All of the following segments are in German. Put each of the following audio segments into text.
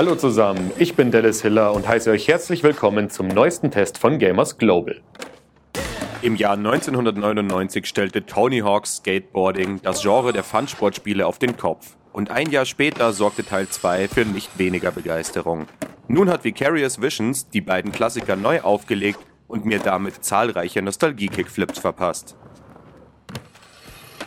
Hallo zusammen, ich bin Dallas Hiller und heiße euch herzlich willkommen zum neuesten Test von Gamers Global. Im Jahr 1999 stellte Tony Hawk's Skateboarding das Genre der Funsportspiele auf den Kopf. Und ein Jahr später sorgte Teil 2 für nicht weniger Begeisterung. Nun hat Vicarious Visions die beiden Klassiker neu aufgelegt und mir damit zahlreiche Nostalgie-Kickflips verpasst.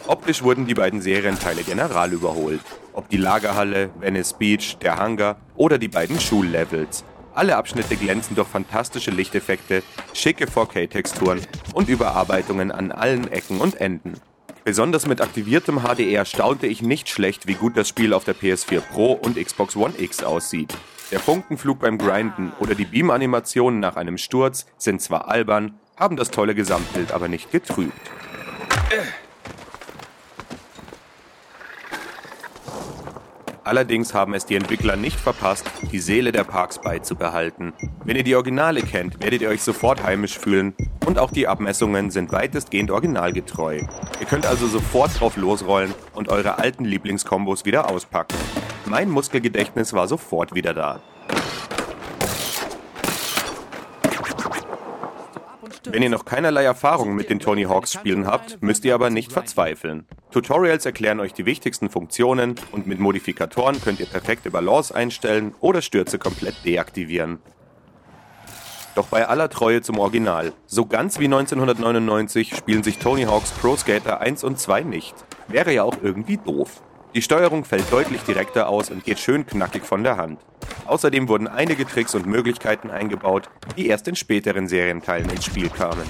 Optisch wurden die beiden Serienteile general überholt. Ob die Lagerhalle, Venice Beach, der Hangar oder die beiden Schullevels. Alle Abschnitte glänzen durch fantastische Lichteffekte, schicke 4K-Texturen und Überarbeitungen an allen Ecken und Enden. Besonders mit aktiviertem HDR staunte ich nicht schlecht, wie gut das Spiel auf der PS4 Pro und Xbox One X aussieht. Der Funkenflug beim Grinden oder die Beam-Animationen nach einem Sturz sind zwar albern, haben das tolle Gesamtbild aber nicht getrübt. Allerdings haben es die Entwickler nicht verpasst, die Seele der Parks beizubehalten. Wenn ihr die Originale kennt, werdet ihr euch sofort heimisch fühlen und auch die Abmessungen sind weitestgehend originalgetreu. Ihr könnt also sofort drauf losrollen und eure alten Lieblingskombos wieder auspacken. Mein Muskelgedächtnis war sofort wieder da. Wenn ihr noch keinerlei Erfahrung mit den Tony Hawks Spielen habt, müsst ihr aber nicht verzweifeln. Tutorials erklären euch die wichtigsten Funktionen und mit Modifikatoren könnt ihr perfekte Balance einstellen oder Stürze komplett deaktivieren. Doch bei aller Treue zum Original, so ganz wie 1999 spielen sich Tony Hawks Pro Skater 1 und 2 nicht. Wäre ja auch irgendwie doof. Die Steuerung fällt deutlich direkter aus und geht schön knackig von der Hand. Außerdem wurden einige Tricks und Möglichkeiten eingebaut, die erst in späteren Serienteilen ins Spiel kamen.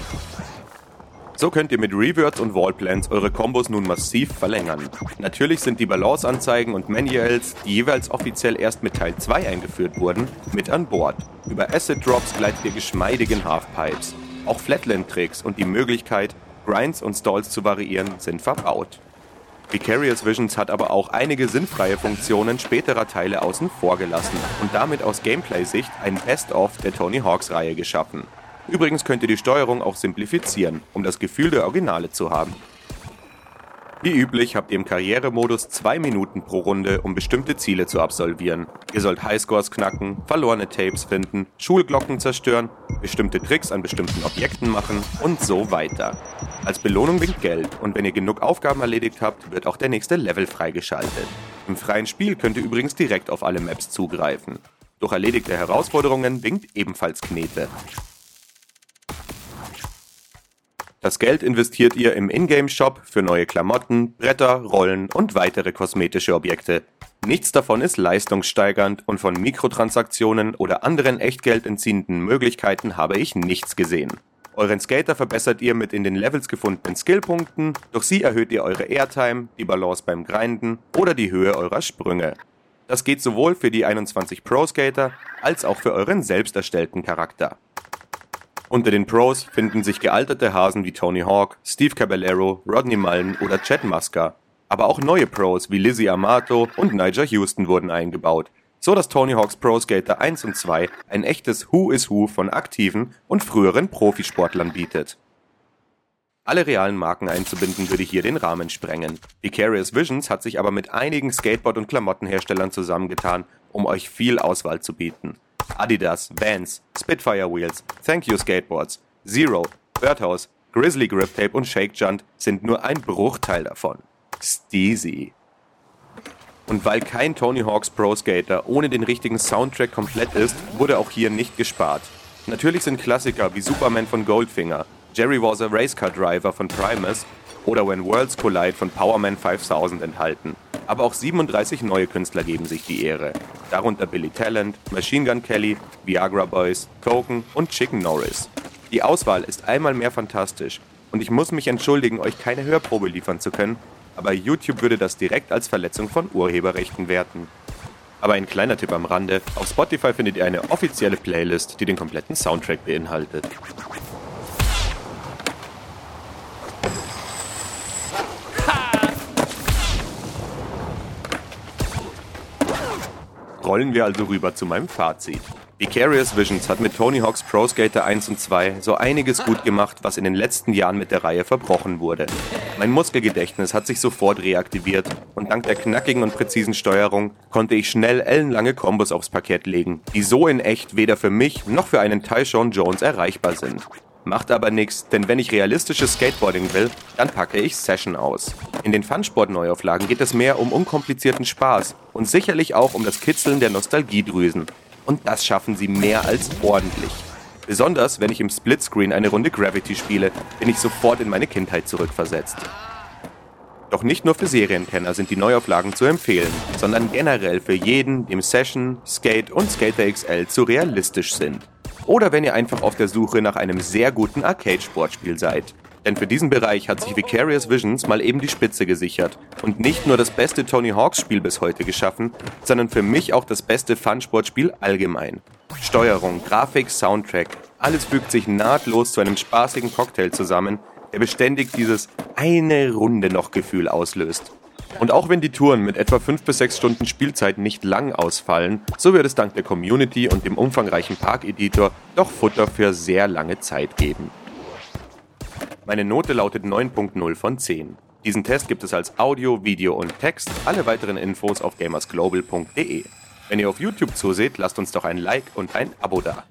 So könnt ihr mit Reverts und Wallplans eure Kombos nun massiv verlängern. Natürlich sind die Balanceanzeigen und Manuals, die jeweils offiziell erst mit Teil 2 eingeführt wurden, mit an Bord. Über Acid Drops gleitet ihr geschmeidig in Halfpipes. Auch Flatland-Tricks und die Möglichkeit, Grinds und Stalls zu variieren, sind verbaut. Vicarious Visions hat aber auch einige sinnfreie Funktionen späterer Teile außen vor gelassen und damit aus Gameplay-Sicht ein Best-of der Tony Hawks-Reihe geschaffen. Übrigens könnt ihr die Steuerung auch simplifizieren, um das Gefühl der Originale zu haben. Wie üblich habt ihr im Karrieremodus zwei Minuten pro Runde, um bestimmte Ziele zu absolvieren. Ihr sollt Highscores knacken, verlorene Tapes finden, Schulglocken zerstören, bestimmte Tricks an bestimmten Objekten machen und so weiter. Als Belohnung winkt Geld und wenn ihr genug Aufgaben erledigt habt, wird auch der nächste Level freigeschaltet. Im freien Spiel könnt ihr übrigens direkt auf alle Maps zugreifen. Durch erledigte Herausforderungen winkt ebenfalls Knete. Das Geld investiert ihr im Ingame-Shop für neue Klamotten, Bretter, Rollen und weitere kosmetische Objekte. Nichts davon ist leistungssteigernd und von Mikrotransaktionen oder anderen echtgeldentziehenden Möglichkeiten habe ich nichts gesehen. Euren Skater verbessert ihr mit in den Levels gefundenen Skillpunkten, durch sie erhöht ihr eure Airtime, die Balance beim Grinden oder die Höhe eurer Sprünge. Das geht sowohl für die 21 Pro Skater als auch für euren selbst erstellten Charakter. Unter den Pros finden sich gealterte Hasen wie Tony Hawk, Steve Caballero, Rodney Mullen oder Chad Muska. Aber auch neue Pros wie Lizzie Amato und Nigel Houston wurden eingebaut, so dass Tony Hawks Pro Skater 1 und 2 ein echtes Who is Who von aktiven und früheren Profisportlern bietet. Alle realen Marken einzubinden würde hier den Rahmen sprengen. Vicarious Visions hat sich aber mit einigen Skateboard- und Klamottenherstellern zusammengetan, um euch viel Auswahl zu bieten. Adidas, Vans, Spitfire Wheels, Thank You Skateboards, Zero, Birdhouse, Grizzly Grip Tape und Shake Junt sind nur ein Bruchteil davon. Steezy. Und weil kein Tony Hawk's Pro Skater ohne den richtigen Soundtrack komplett ist, wurde auch hier nicht gespart. Natürlich sind Klassiker wie Superman von Goldfinger, Jerry was a Racecar Driver von Primus oder When Worlds Collide von Powerman 5000 enthalten. Aber auch 37 neue Künstler geben sich die Ehre. Darunter Billy Talent, Machine Gun Kelly, Viagra Boys, Token und Chicken Norris. Die Auswahl ist einmal mehr fantastisch und ich muss mich entschuldigen, euch keine Hörprobe liefern zu können, aber YouTube würde das direkt als Verletzung von Urheberrechten werten. Aber ein kleiner Tipp am Rande, auf Spotify findet ihr eine offizielle Playlist, die den kompletten Soundtrack beinhaltet. Rollen wir also rüber zu meinem Fazit. Vicarious Visions hat mit Tony Hawk's Pro Skater 1 und 2 so einiges gut gemacht, was in den letzten Jahren mit der Reihe verbrochen wurde. Mein Muskelgedächtnis hat sich sofort reaktiviert und dank der knackigen und präzisen Steuerung konnte ich schnell ellenlange Kombos aufs Parkett legen, die so in echt weder für mich noch für einen Tyshawn Jones erreichbar sind. Macht aber nichts, denn wenn ich realistisches Skateboarding will, dann packe ich Session aus. In den Funsport-Neuauflagen geht es mehr um unkomplizierten Spaß und sicherlich auch um das Kitzeln der Nostalgiedrüsen. Und das schaffen sie mehr als ordentlich. Besonders wenn ich im Splitscreen eine Runde Gravity spiele, bin ich sofort in meine Kindheit zurückversetzt. Doch nicht nur für Serienkenner sind die Neuauflagen zu empfehlen, sondern generell für jeden, dem Session, Skate und Skater XL zu realistisch sind. Oder wenn ihr einfach auf der Suche nach einem sehr guten Arcade-Sportspiel seid. Denn für diesen Bereich hat sich Vicarious Visions mal eben die Spitze gesichert und nicht nur das beste Tony Hawks Spiel bis heute geschaffen, sondern für mich auch das beste Fun-Sportspiel allgemein. Steuerung, Grafik, Soundtrack, alles fügt sich nahtlos zu einem spaßigen Cocktail zusammen, der beständig dieses eine Runde noch Gefühl auslöst. Und auch wenn die Touren mit etwa 5 bis 6 Stunden Spielzeit nicht lang ausfallen, so wird es dank der Community und dem umfangreichen Park-Editor doch Futter für sehr lange Zeit geben. Meine Note lautet 9.0 von 10. Diesen Test gibt es als Audio, Video und Text. Alle weiteren Infos auf gamersglobal.de. Wenn ihr auf YouTube zuseht, lasst uns doch ein Like und ein Abo da.